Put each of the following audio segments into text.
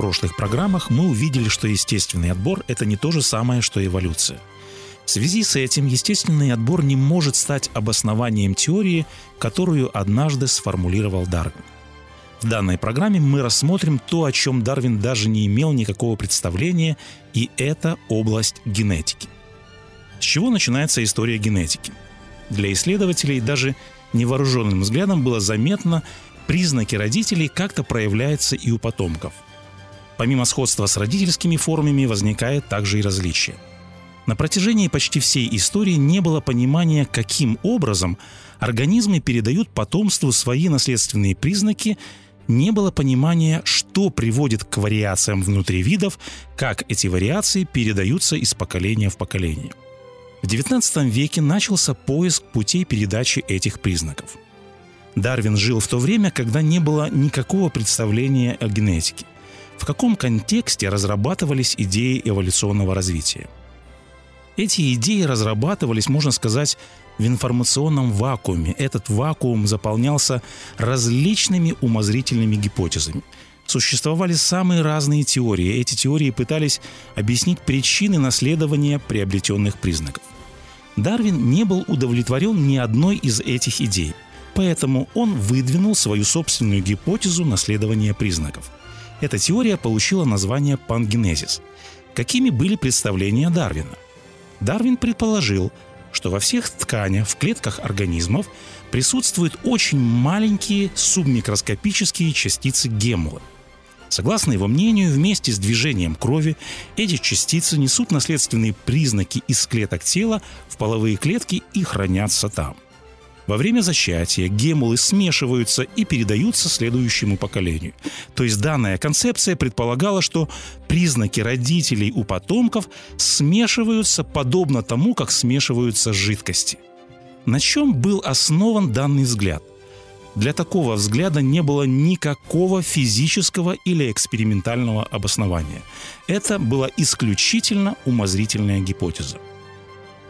Прошлых программах мы увидели, что естественный отбор – это не то же самое, что эволюция. В связи с этим естественный отбор не может стать обоснованием теории, которую однажды сформулировал Дарвин. В данной программе мы рассмотрим то, о чем Дарвин даже не имел никакого представления, и это область генетики. С чего начинается история генетики? Для исследователей даже невооруженным взглядом было заметно, признаки родителей как-то проявляются и у потомков – Помимо сходства с родительскими формами возникает также и различие. На протяжении почти всей истории не было понимания, каким образом организмы передают потомству свои наследственные признаки, не было понимания, что приводит к вариациям внутри видов, как эти вариации передаются из поколения в поколение. В XIX веке начался поиск путей передачи этих признаков. Дарвин жил в то время, когда не было никакого представления о генетике – в каком контексте разрабатывались идеи эволюционного развития. Эти идеи разрабатывались, можно сказать, в информационном вакууме. Этот вакуум заполнялся различными умозрительными гипотезами. Существовали самые разные теории. Эти теории пытались объяснить причины наследования приобретенных признаков. Дарвин не был удовлетворен ни одной из этих идей, поэтому он выдвинул свою собственную гипотезу наследования признаков – эта теория получила название пангенезис. Какими были представления Дарвина? Дарвин предположил, что во всех тканях в клетках организмов присутствуют очень маленькие субмикроскопические частицы геммулы. Согласно его мнению, вместе с движением крови эти частицы несут наследственные признаки из клеток тела в половые клетки и хранятся там – во время зачатия гемулы смешиваются и передаются следующему поколению. То есть данная концепция предполагала, что признаки родителей у потомков смешиваются подобно тому, как смешиваются жидкости. На чем был основан данный взгляд? Для такого взгляда не было никакого физического или экспериментального обоснования. Это была исключительно умозрительная гипотеза.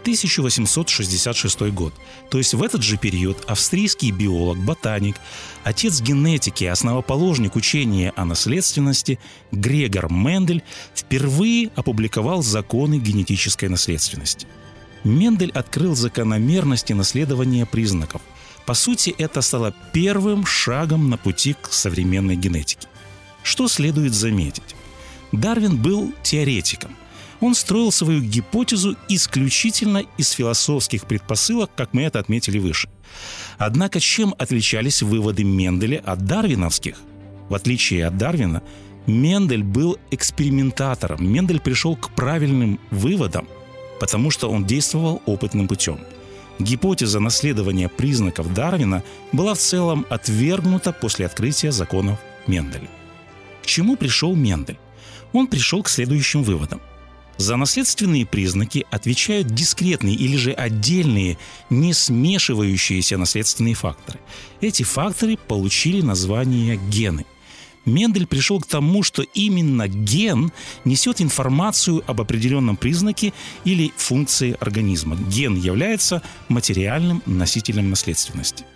1866 год. То есть в этот же период австрийский биолог, ботаник, отец генетики, основоположник учения о наследственности Грегор Мендель впервые опубликовал законы генетической наследственности. Мендель открыл закономерности наследования признаков. По сути, это стало первым шагом на пути к современной генетике. Что следует заметить? Дарвин был теоретиком – он строил свою гипотезу исключительно из философских предпосылок, как мы это отметили выше. Однако чем отличались выводы Менделя от дарвиновских? В отличие от Дарвина, Мендель был экспериментатором. Мендель пришел к правильным выводам, потому что он действовал опытным путем. Гипотеза наследования признаков Дарвина была в целом отвергнута после открытия законов Менделя. К чему пришел Мендель? Он пришел к следующим выводам. За наследственные признаки отвечают дискретные или же отдельные, не смешивающиеся наследственные факторы. Эти факторы получили название гены. Мендель пришел к тому, что именно ген несет информацию об определенном признаке или функции организма. Ген является материальным носителем наследственности.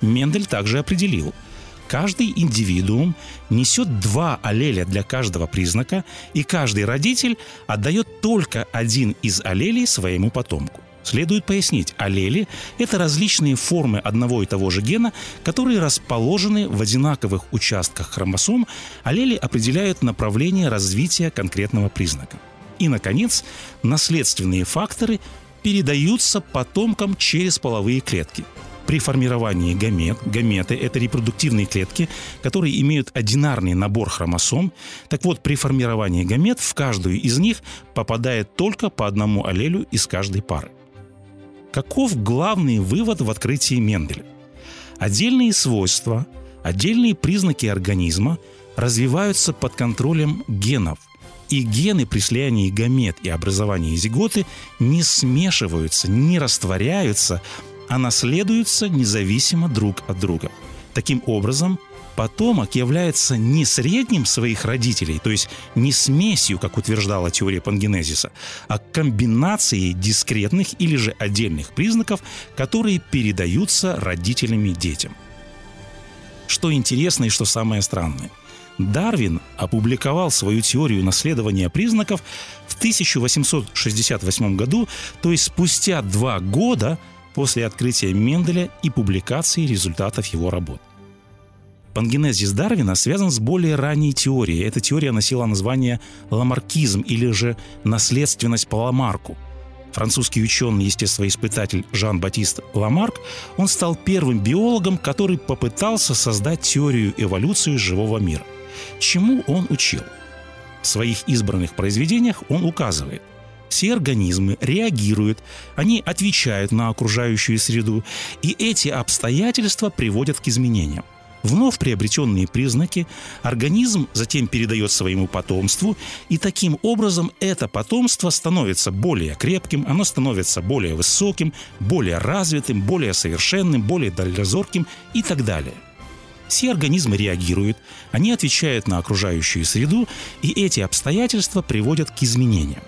Мендель также определил – Каждый индивидуум несет два аллеля для каждого признака, и каждый родитель отдает только один из аллелей своему потомку. Следует пояснить, аллели – это различные формы одного и того же гена, которые расположены в одинаковых участках хромосом. Аллели определяют направление развития конкретного признака. И, наконец, наследственные факторы передаются потомкам через половые клетки – при формировании гамет, гаметы – это репродуктивные клетки, которые имеют одинарный набор хромосом. Так вот, при формировании гамет в каждую из них попадает только по одному аллелю из каждой пары. Каков главный вывод в открытии Менделя? Отдельные свойства, отдельные признаки организма развиваются под контролем генов, И гены при слиянии гамет и образовании зиготы не смешиваются, не растворяются, а наследуются независимо друг от друга. Таким образом, потомок является не средним своих родителей, то есть не смесью, как утверждала теория пангенезиса, а комбинацией дискретных или же отдельных признаков, которые передаются родителями детям. Что интересно и что самое странное – Дарвин опубликовал свою теорию наследования признаков в 1868 году, то есть спустя два года после открытия Менделя и публикации результатов его работ. Пангенезис Дарвина связан с более ранней теорией. Эта теория носила название ламаркизм или же наследственность по Ламарку. Французский ученый-естествоиспытатель Жан-Батист Ламарк, он стал первым биологом, который попытался создать теорию эволюции живого мира. Чему он учил? В своих избранных произведениях он указывает – все организмы реагируют, они отвечают на окружающую среду, и эти обстоятельства приводят к изменениям. Вновь приобретенные признаки организм затем передает своему потомству, и таким образом это потомство становится более крепким, оно становится более высоким, более развитым, более совершенным, более дальнозорким и так далее. Все организмы реагируют, они отвечают на окружающую среду, и эти обстоятельства приводят к изменениям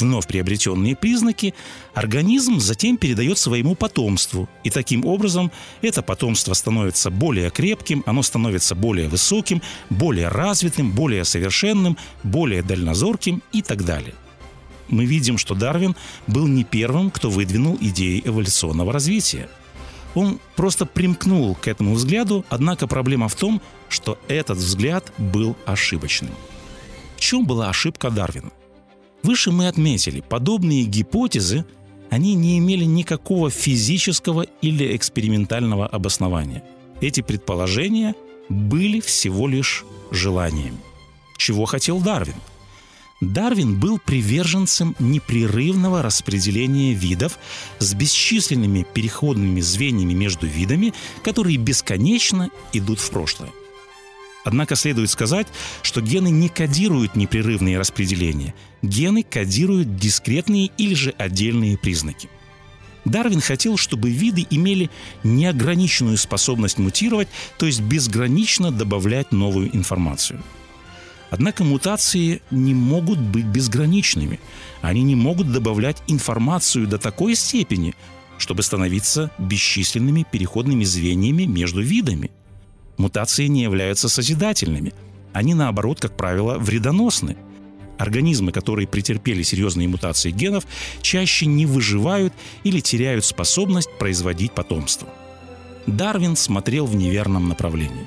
вновь приобретенные признаки, организм затем передает своему потомству. И таким образом это потомство становится более крепким, оно становится более высоким, более развитым, более совершенным, более дальнозорким и так далее. Мы видим, что Дарвин был не первым, кто выдвинул идеи эволюционного развития. Он просто примкнул к этому взгляду, однако проблема в том, что этот взгляд был ошибочным. В чем была ошибка Дарвина? Выше мы отметили, подобные гипотезы, они не имели никакого физического или экспериментального обоснования. Эти предположения были всего лишь желаниями. Чего хотел Дарвин? Дарвин был приверженцем непрерывного распределения видов с бесчисленными переходными звеньями между видами, которые бесконечно идут в прошлое. Однако следует сказать, что гены не кодируют непрерывные распределения. Гены кодируют дискретные или же отдельные признаки. Дарвин хотел, чтобы виды имели неограниченную способность мутировать, то есть безгранично добавлять новую информацию. Однако мутации не могут быть безграничными. Они не могут добавлять информацию до такой степени, чтобы становиться бесчисленными переходными звеньями между видами – Мутации не являются созидательными. Они, наоборот, как правило, вредоносны. Организмы, которые претерпели серьезные мутации генов, чаще не выживают или теряют способность производить потомство. Дарвин смотрел в неверном направлении.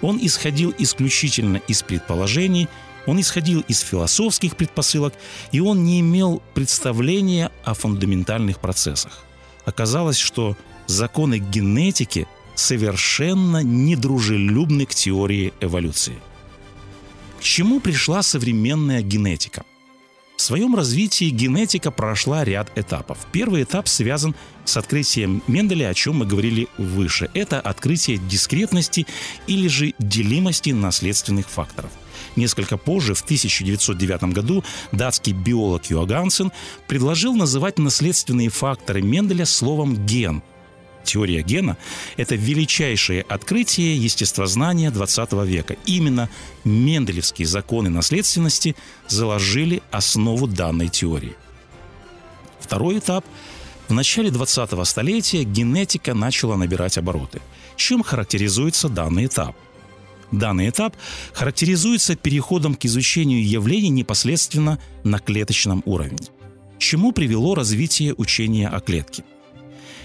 Он исходил исключительно из предположений, он исходил из философских предпосылок, и он не имел представления о фундаментальных процессах. Оказалось, что законы генетики совершенно недружелюбны к теории эволюции. К чему пришла современная генетика? В своем развитии генетика прошла ряд этапов. Первый этап связан с открытием Менделя, о чем мы говорили выше. Это открытие дискретности или же делимости наследственных факторов. Несколько позже, в 1909 году, датский биолог Юагансен предложил называть наследственные факторы Менделя словом «ген», теория гена – это величайшее открытие естествознания XX века. Именно Менделевские законы наследственности заложили основу данной теории. Второй этап – в начале 20-го столетия генетика начала набирать обороты. Чем характеризуется данный этап? Данный этап характеризуется переходом к изучению явлений непосредственно на клеточном уровне. Чему привело развитие учения о клетке?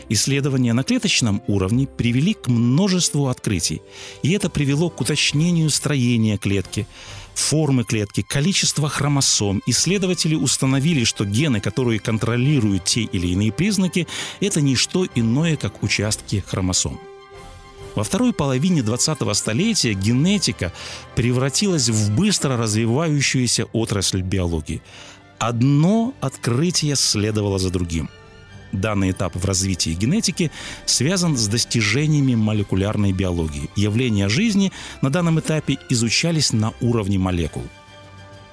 Исследования на клеточном уровне привели к множеству открытий, и это привело к уточнению строения клетки, формы клетки, количества хромосом. Исследователи установили, что гены, которые контролируют те или иные признаки, это не что иное, как участки хромосом. Во второй половине 20-го столетия генетика превратилась в быстро развивающуюся отрасль биологии. Одно открытие следовало за другим – Данный этап в развитии генетики связан с достижениями молекулярной биологии. Явления жизни на данном этапе изучались на уровне молекул.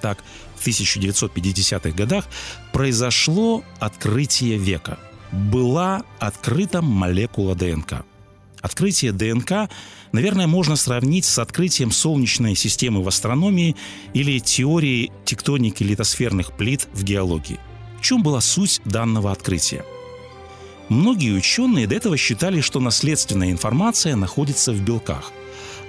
так, в 1950-х годах, произошло открытие века. Была открыта молекула ДНК. Открытие ДНК, наверное, можно сравнить с открытием Солнечной системы в астрономии или теорией тектоники литосферных плит в геологии. В чем была суть данного открытия? Многие ученые до этого считали, что наследственная информация находится в белках.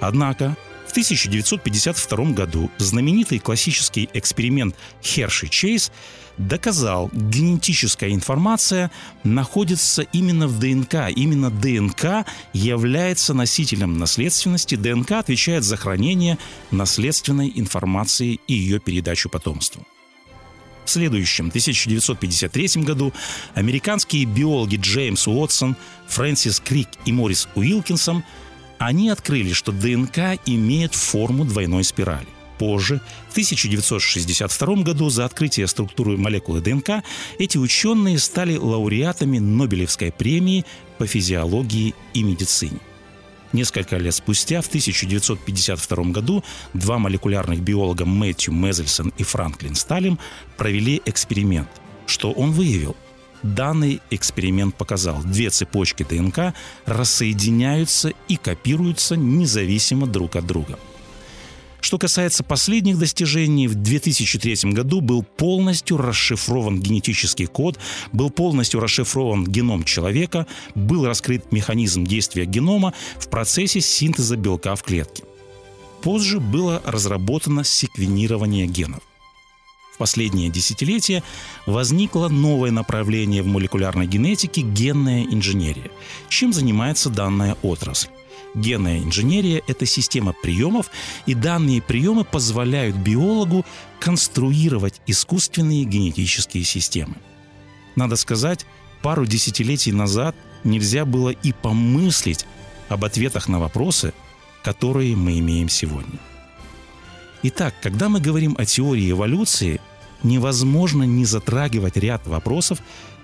Однако в 1952 году знаменитый классический эксперимент Херши-Чейз доказал, генетическая информация находится именно в ДНК. Именно ДНК является носителем наследственности. ДНК отвечает за хранение наследственной информации и ее передачу потомству. В следующем, 1953 году, американские биологи Джеймс Уотсон, Фрэнсис Крик и Морис Уилкинсон они открыли, что ДНК имеет форму двойной спирали. Позже, в 1962 году, за открытие структуры молекулы ДНК, эти ученые стали лауреатами Нобелевской премии по физиологии и медицине. Несколько лет спустя, в 1952 году, два молекулярных биолога Мэтью Мезельсон и Франклин Сталим провели эксперимент. Что он выявил? Данный эксперимент показал, две цепочки ДНК рассоединяются и копируются независимо друг от друга – что касается последних достижений, в 2003 году был полностью расшифрован генетический код, был полностью расшифрован геном человека, был раскрыт механизм действия генома в процессе синтеза белка в клетке. Позже было разработано секвенирование генов. В последние десятилетия возникло новое направление в молекулярной генетике – генная инженерия. Чем занимается данная отрасль? Генная инженерия – это система приемов, и данные приемы позволяют биологу конструировать искусственные генетические системы. Надо сказать, пару десятилетий назад нельзя было и помыслить об ответах на вопросы, которые мы имеем сегодня. Итак, когда мы говорим о теории эволюции, невозможно не затрагивать ряд вопросов,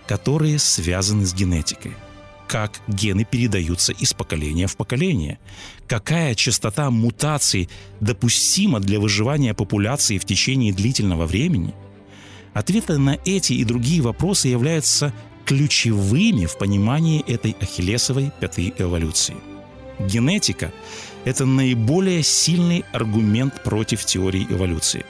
которые связаны с генетикой – как гены передаются из поколения в поколение, какая частота мутаций допустима для выживания популяции в течение длительного времени. Ответы на эти и другие вопросы являются ключевыми в понимании этой ахиллесовой пятой эволюции. Генетика – это наиболее сильный аргумент против теории эволюции.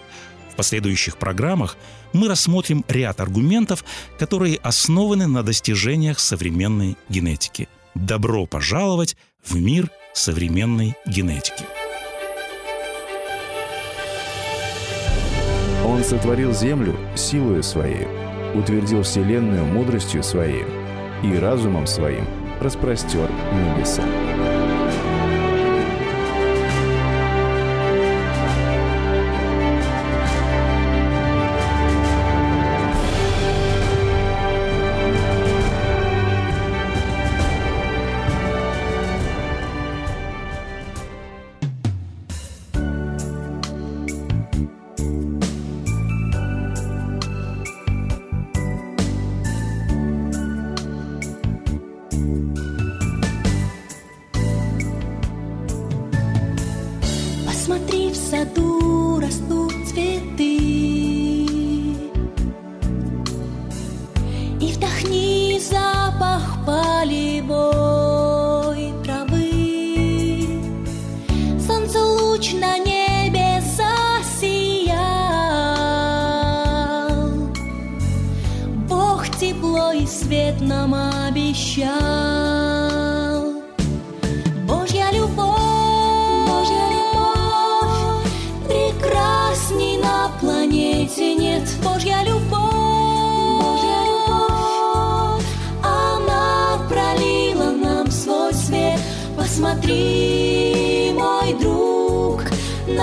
В последующих программах мы рассмотрим ряд аргументов, которые основаны на достижениях современной генетики. Добро пожаловать в мир современной генетики. Он сотворил землю силою своей, утвердил вселенную мудростью своей и разумом своим распростер небеса.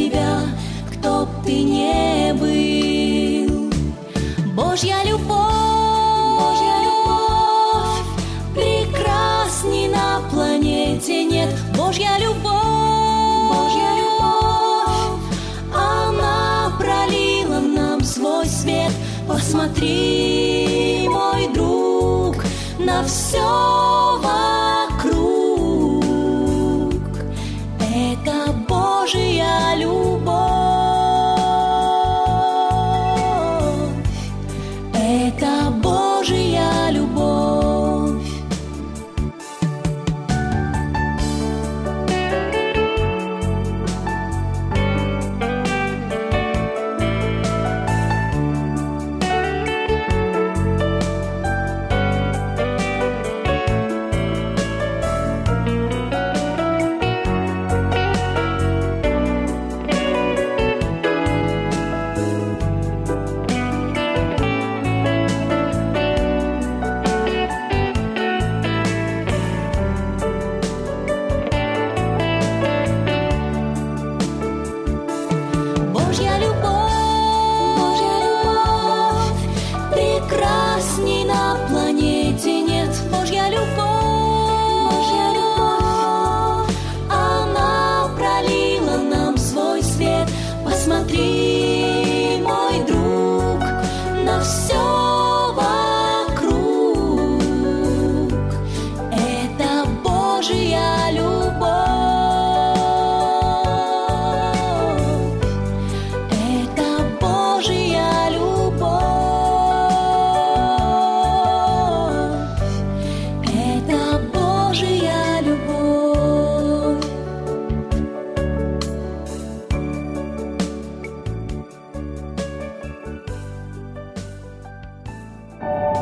тебя, кто б ты не был. Божья любовь,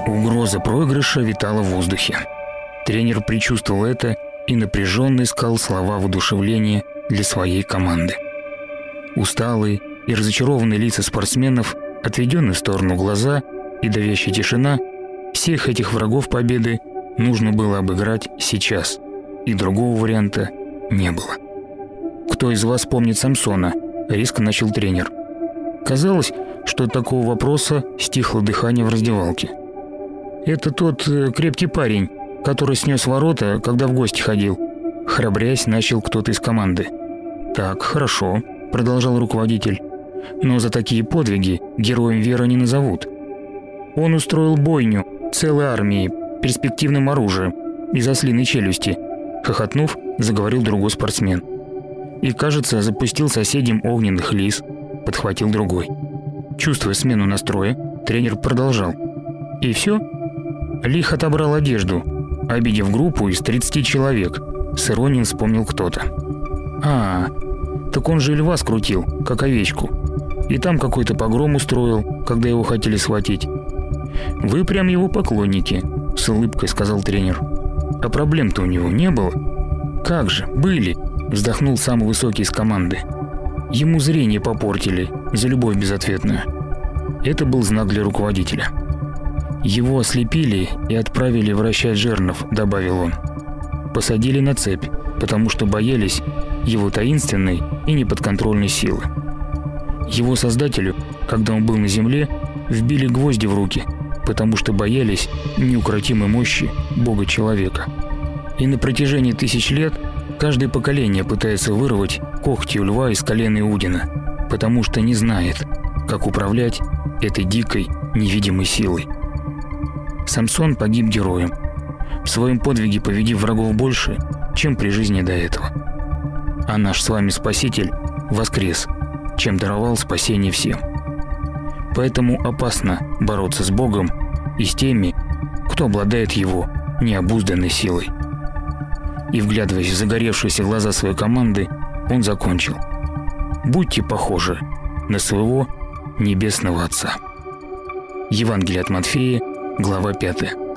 Угроза проигрыша витала в воздухе. Тренер предчувствовал это и напряженно искал слова воодушевления для своей команды. Усталые и разочарованные лица спортсменов, отведенные в сторону глаза и давящая тишина, всех этих врагов победы нужно было обыграть сейчас, и другого варианта не было. «Кто из вас помнит Самсона?» – резко начал тренер. Казалось, что от такого вопроса стихло дыхание в раздевалке. Это тот э, крепкий парень, который снес ворота, когда в гости ходил. Храбрясь, начал кто-то из команды. «Так, хорошо», – продолжал руководитель. «Но за такие подвиги героем веры не назовут. Он устроил бойню целой армии перспективным оружием из ослиной челюсти», – хохотнув, заговорил другой спортсмен. «И, кажется, запустил соседям огненных лис», – подхватил другой. Чувствуя смену настроя, тренер продолжал. «И все?» Лих отобрал одежду, обидев группу из 30 человек. С иронией вспомнил кто-то. «А, так он же льва скрутил, как овечку. И там какой-то погром устроил, когда его хотели схватить. Вы прям его поклонники», — с улыбкой сказал тренер. «А проблем-то у него не было?» «Как же, были», — вздохнул самый высокий из команды. «Ему зрение попортили за любовь безответную». Это был знак для руководителя. «Его ослепили и отправили вращать жернов», — добавил он. «Посадили на цепь, потому что боялись его таинственной и неподконтрольной силы. Его создателю, когда он был на земле, вбили гвозди в руки, потому что боялись неукротимой мощи Бога-человека. И на протяжении тысяч лет каждое поколение пытается вырвать когти у льва из колена Иудина, потому что не знает, как управлять этой дикой невидимой силой. Самсон погиб героем, в своем подвиге победив врагов больше, чем при жизни до этого. А наш с вами Спаситель воскрес, чем даровал спасение всем. Поэтому опасно бороться с Богом и с теми, кто обладает его необузданной силой. И вглядываясь в загоревшиеся глаза своей команды, он закончил. Будьте похожи на своего небесного Отца. Евангелие от Матфея, глава 5.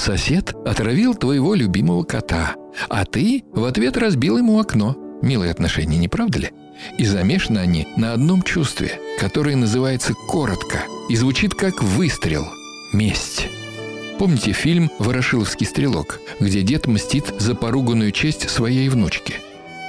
Сосед отравил твоего любимого кота, а ты в ответ разбил ему окно. Милые отношения, не правда ли? И замешаны они на одном чувстве, которое называется коротко и звучит как выстрел – месть. Помните фильм «Ворошиловский стрелок», где дед мстит за поруганную честь своей внучки?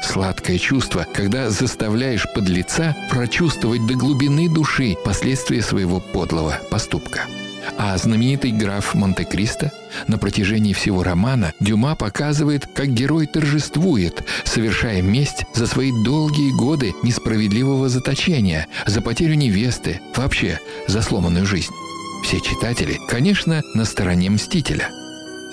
Сладкое чувство, когда заставляешь подлеца прочувствовать до глубины души последствия своего подлого поступка – а знаменитый граф Монте-Кристо на протяжении всего романа Дюма показывает, как герой торжествует, совершая месть за свои долгие годы несправедливого заточения, за потерю невесты, вообще за сломанную жизнь. Все читатели, конечно, на стороне Мстителя –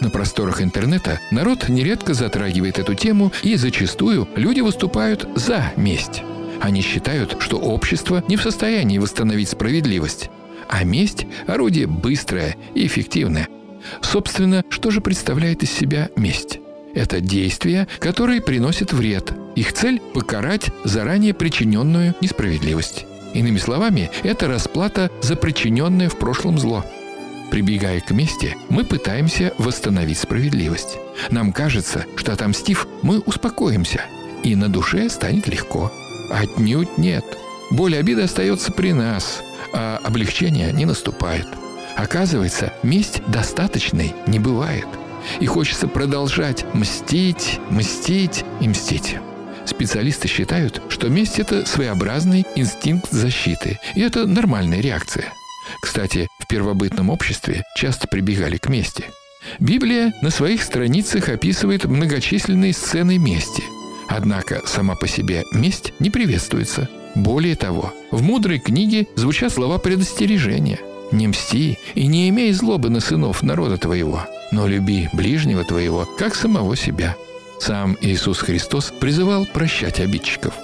на просторах интернета народ нередко затрагивает эту тему, и зачастую люди выступают за месть. Они считают, что общество не в состоянии восстановить справедливость, а месть – орудие быстрое и эффективное. Собственно, что же представляет из себя месть? Это действия, которые приносят вред. Их цель – покарать заранее причиненную несправедливость. Иными словами, это расплата за причиненное в прошлом зло. Прибегая к мести, мы пытаемся восстановить справедливость. Нам кажется, что отомстив, мы успокоимся, и на душе станет легко. Отнюдь нет. Боль обиды остается при нас, а облегчения не наступает. Оказывается, месть достаточной не бывает. И хочется продолжать мстить, мстить и мстить. Специалисты считают, что месть – это своеобразный инстинкт защиты, и это нормальная реакция. Кстати, в первобытном обществе часто прибегали к мести. Библия на своих страницах описывает многочисленные сцены мести. Однако сама по себе месть не приветствуется – более того, в мудрой книге звучат слова предостережения. «Не мсти и не имей злобы на сынов народа твоего, но люби ближнего твоего, как самого себя». Сам Иисус Христос призывал прощать обидчиков.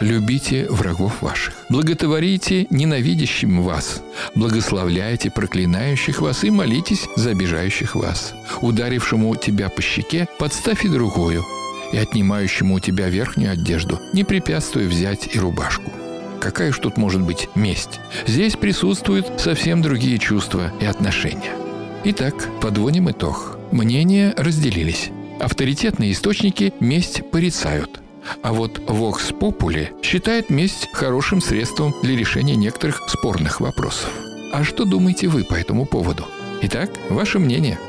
«Любите врагов ваших, благотворите ненавидящим вас, благословляйте проклинающих вас и молитесь за обижающих вас. Ударившему тебя по щеке подставь и другую, и отнимающему у тебя верхнюю одежду не препятствуй взять и рубашку. Какая ж тут может быть месть? Здесь присутствуют совсем другие чувства и отношения. Итак, подводим итог. Мнения разделились. Авторитетные источники месть порицают. А вот Vox Populi считает месть хорошим средством для решения некоторых спорных вопросов. А что думаете вы по этому поводу? Итак, ваше мнение –